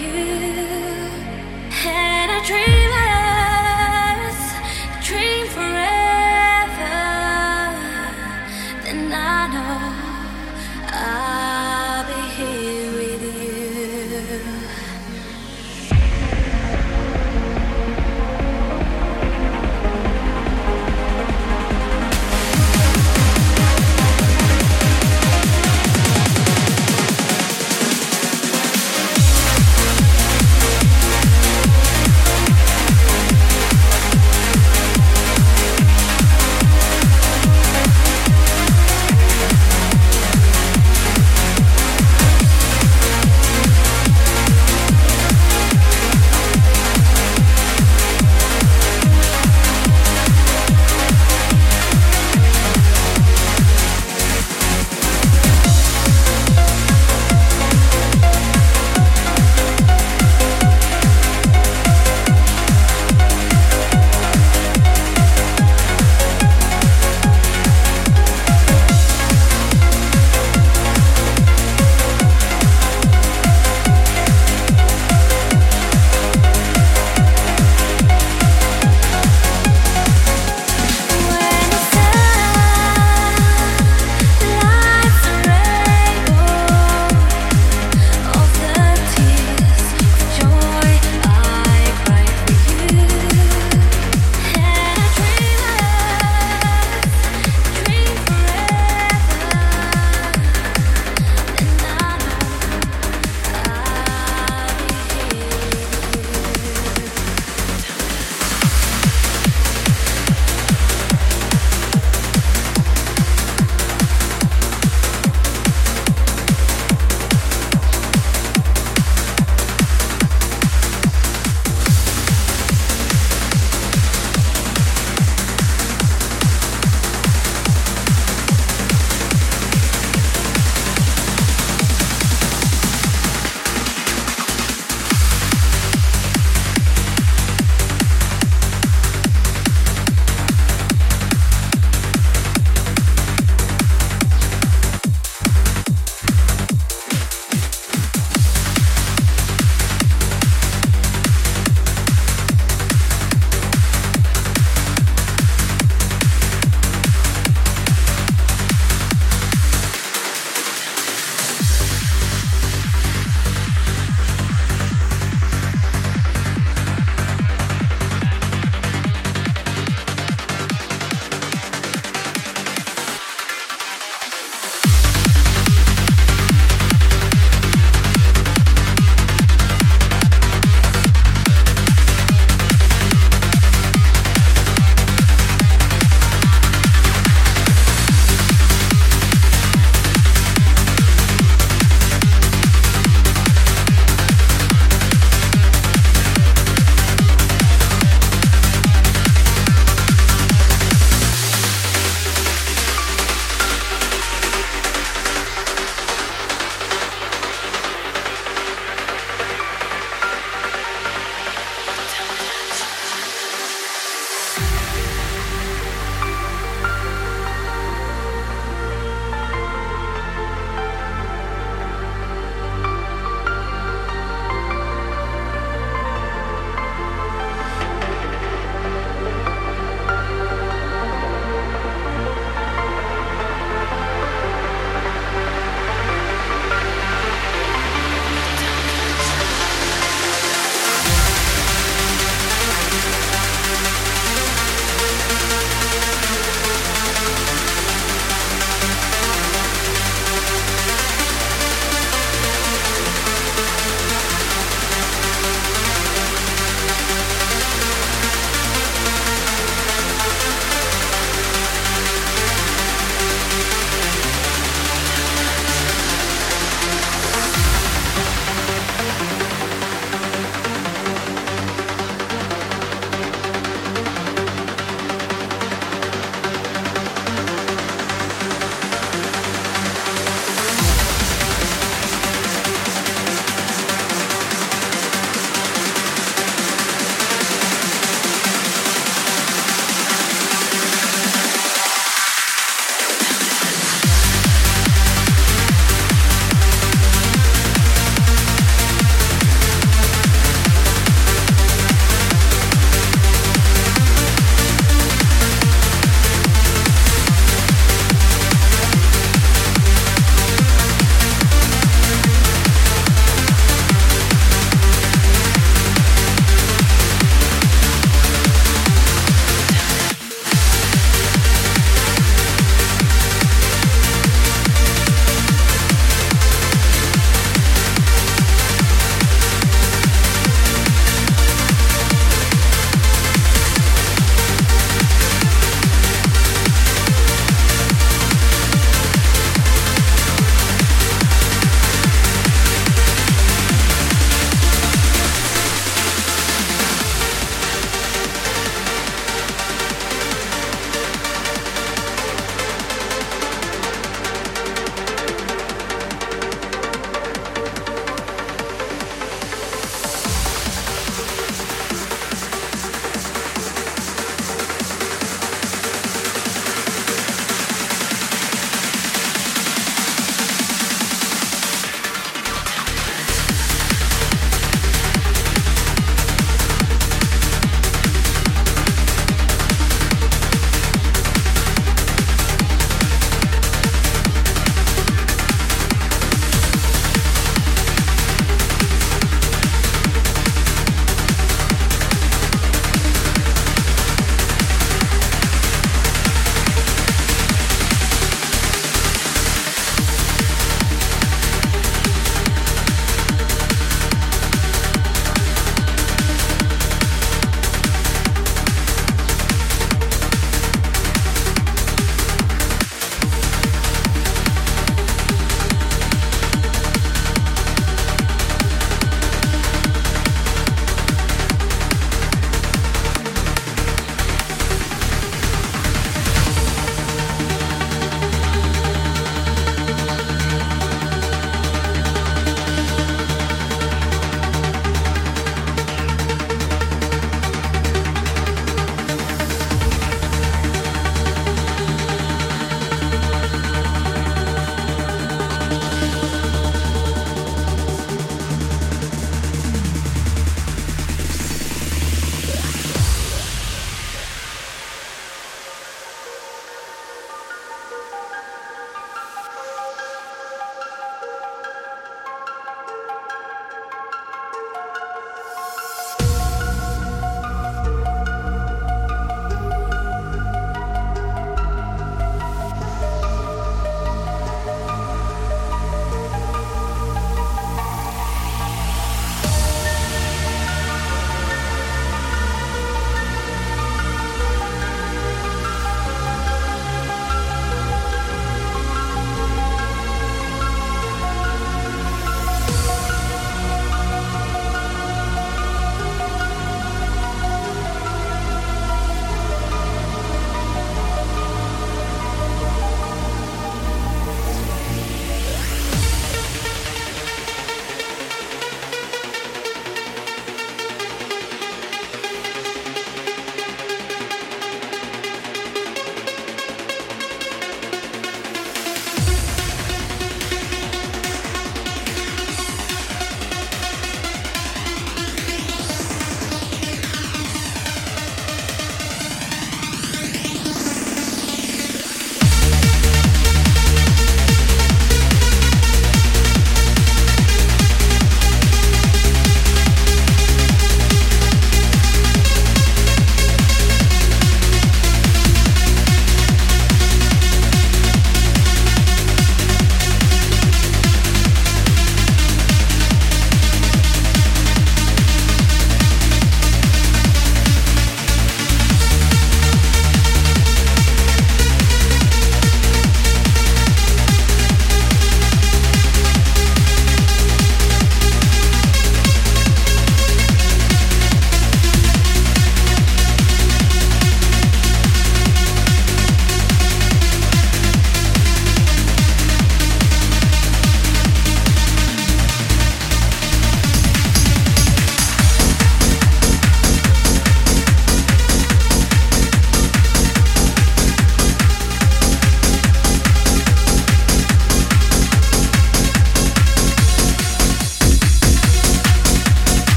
you.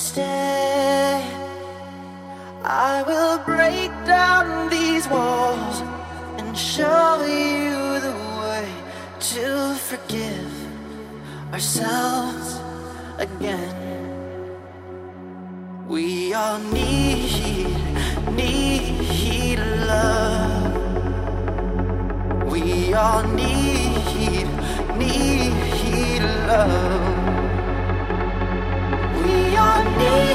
stay. I will break down these walls and show you the way to forgive ourselves again. We all need, need love. We all need, need love need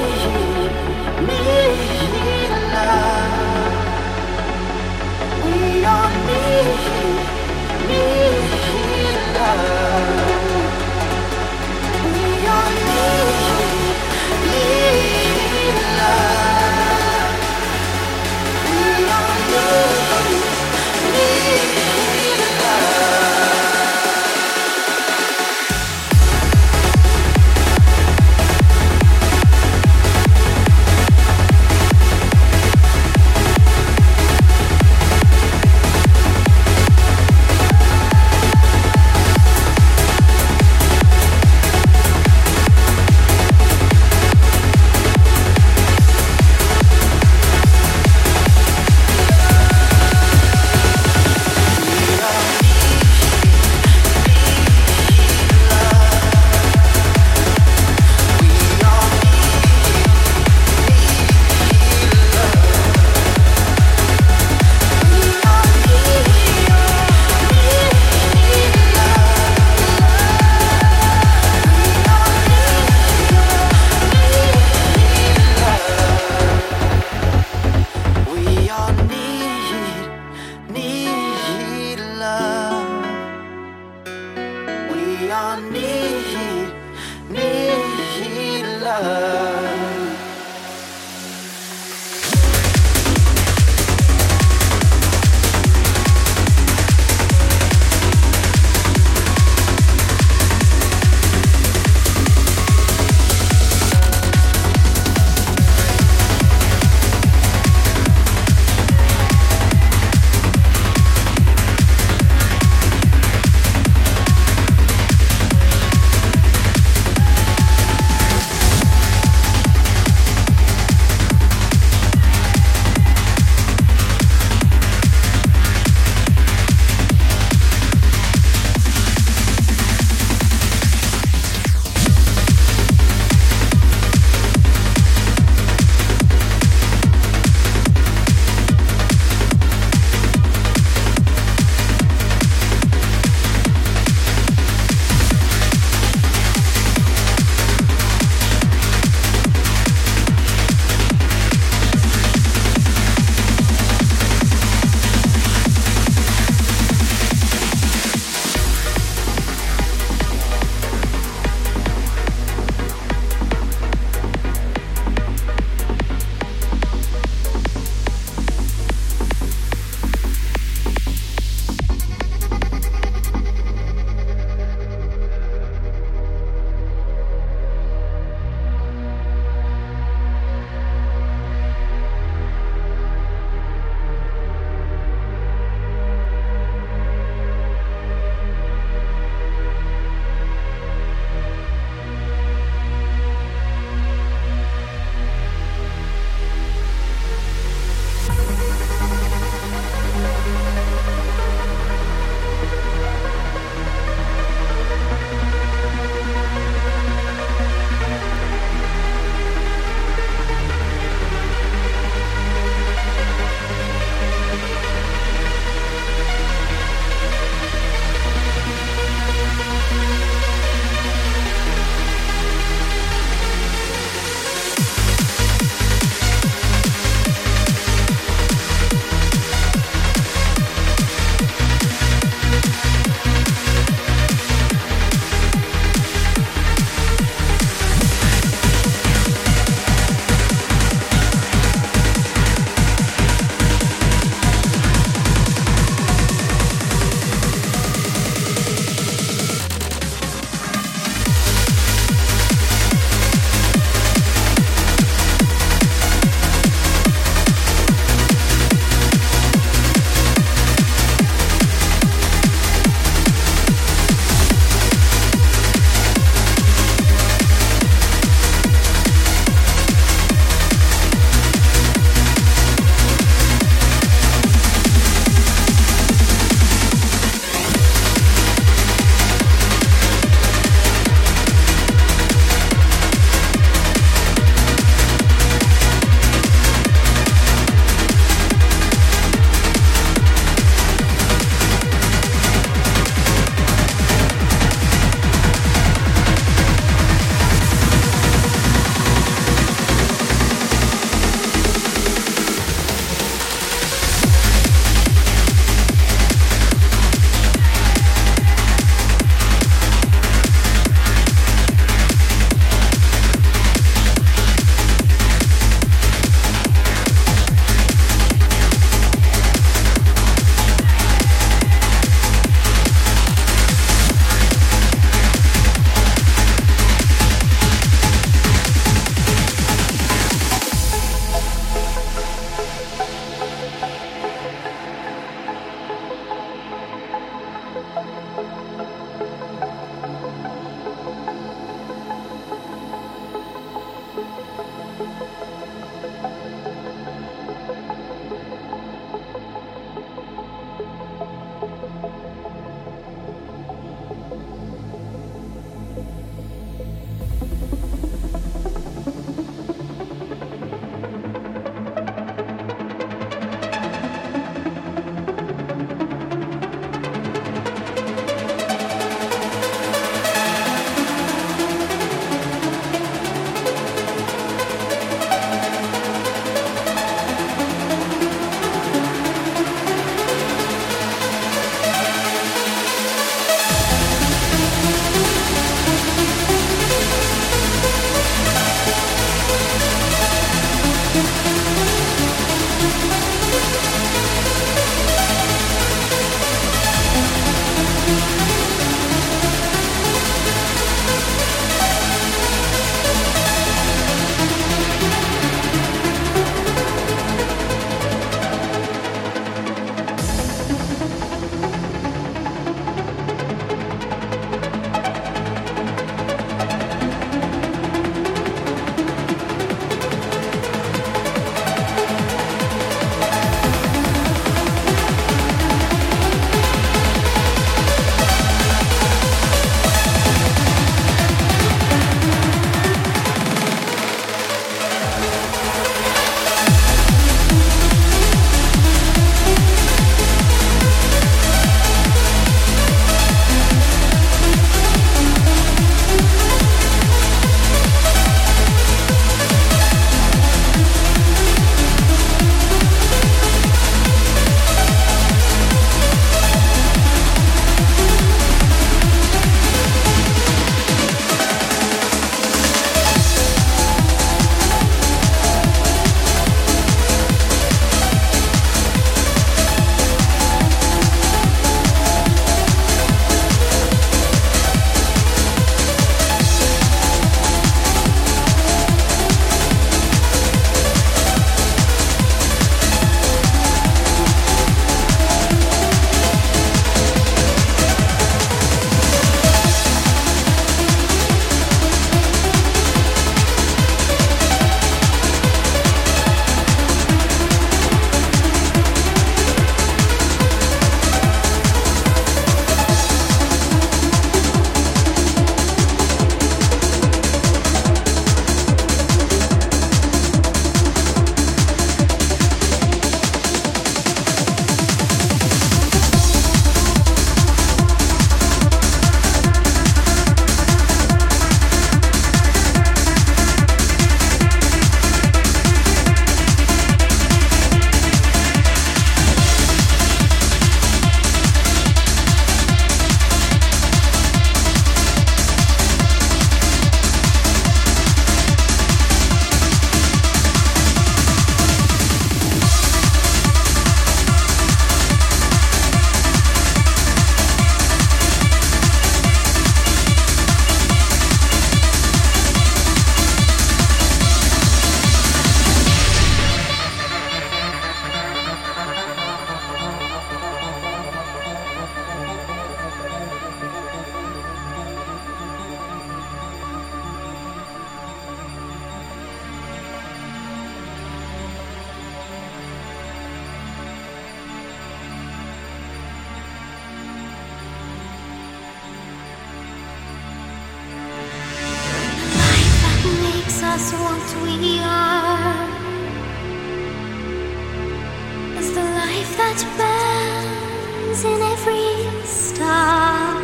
that burns in every star?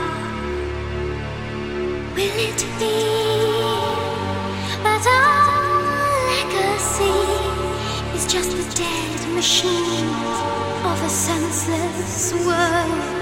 Will it be our legacy is just the dead machines of a senseless world?